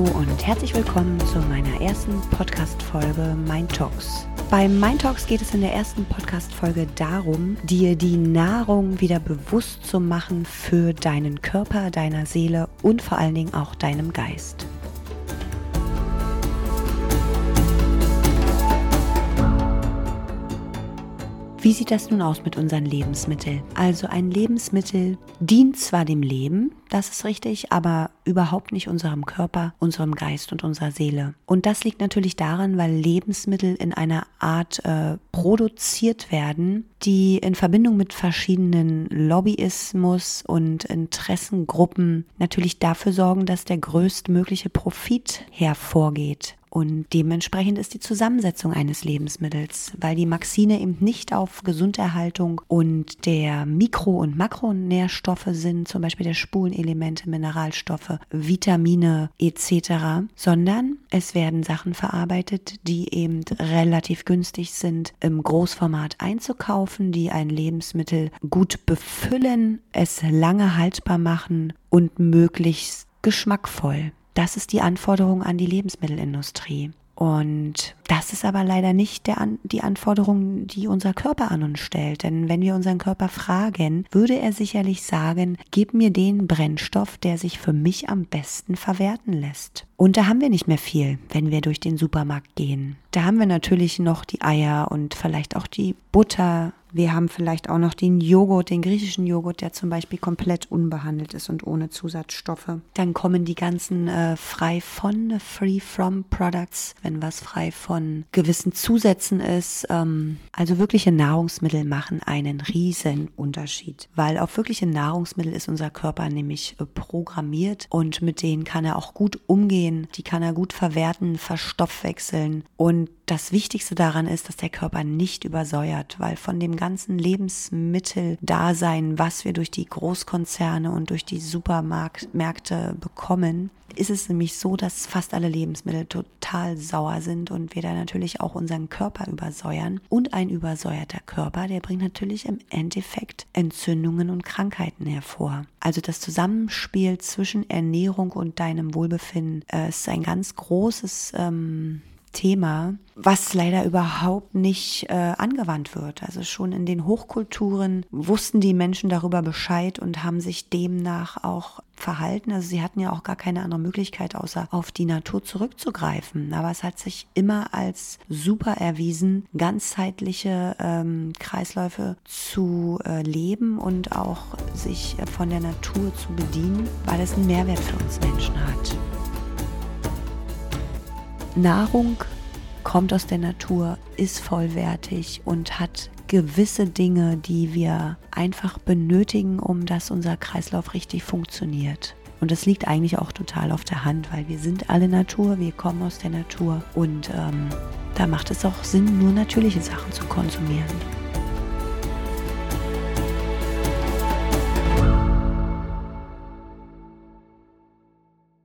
und herzlich willkommen zu meiner ersten Podcast-Folge Mind Talks. Bei Mind Talks geht es in der ersten Podcast-Folge darum, dir die Nahrung wieder bewusst zu machen für deinen Körper, deiner Seele und vor allen Dingen auch deinem Geist. Wie sieht das nun aus mit unseren Lebensmitteln? Also ein Lebensmittel dient zwar dem Leben, das ist richtig, aber überhaupt nicht unserem Körper, unserem Geist und unserer Seele. Und das liegt natürlich daran, weil Lebensmittel in einer Art äh, produziert werden, die in Verbindung mit verschiedenen Lobbyismus und Interessengruppen natürlich dafür sorgen, dass der größtmögliche Profit hervorgeht. Und dementsprechend ist die Zusammensetzung eines Lebensmittels, weil die Maxine eben nicht auf Gesunderhaltung und der Mikro- und Makronährstoffe sind, zum Beispiel der Spurenelemente, Mineralstoffe, Vitamine etc., sondern es werden Sachen verarbeitet, die eben relativ günstig sind, im Großformat einzukaufen, die ein Lebensmittel gut befüllen, es lange haltbar machen und möglichst geschmackvoll. Das ist die Anforderung an die Lebensmittelindustrie. Und das ist aber leider nicht der, die Anforderung, die unser Körper an uns stellt. Denn wenn wir unseren Körper fragen, würde er sicherlich sagen, gib mir den Brennstoff, der sich für mich am besten verwerten lässt. Und da haben wir nicht mehr viel, wenn wir durch den Supermarkt gehen. Da haben wir natürlich noch die Eier und vielleicht auch die Butter, wir haben vielleicht auch noch den Joghurt, den griechischen Joghurt, der zum Beispiel komplett unbehandelt ist und ohne Zusatzstoffe. Dann kommen die ganzen äh, frei von, free from Products, wenn was frei von gewissen Zusätzen ist. Ähm, also wirkliche Nahrungsmittel machen einen riesen Unterschied, weil auf wirkliche Nahrungsmittel ist unser Körper nämlich äh, programmiert und mit denen kann er auch gut umgehen, die kann er gut verwerten, verstoffwechseln und das Wichtigste daran ist, dass der Körper nicht übersäuert, weil von dem ganzen Lebensmitteldasein, was wir durch die Großkonzerne und durch die Supermärkte bekommen, ist es nämlich so, dass fast alle Lebensmittel total sauer sind und wir da natürlich auch unseren Körper übersäuern. Und ein übersäuerter Körper, der bringt natürlich im Endeffekt Entzündungen und Krankheiten hervor. Also das Zusammenspiel zwischen Ernährung und deinem Wohlbefinden äh, ist ein ganz großes ähm, Thema, was leider überhaupt nicht äh, angewandt wird. Also schon in den Hochkulturen wussten die Menschen darüber Bescheid und haben sich demnach auch verhalten. Also sie hatten ja auch gar keine andere Möglichkeit, außer auf die Natur zurückzugreifen. Aber es hat sich immer als super erwiesen, ganzheitliche ähm, Kreisläufe zu äh, leben und auch sich äh, von der Natur zu bedienen, weil es einen Mehrwert für uns Menschen hat. Nahrung kommt aus der Natur, ist vollwertig und hat gewisse Dinge, die wir einfach benötigen, um dass unser Kreislauf richtig funktioniert. Und das liegt eigentlich auch total auf der Hand, weil wir sind alle Natur, wir kommen aus der Natur und ähm, da macht es auch Sinn, nur natürliche Sachen zu konsumieren.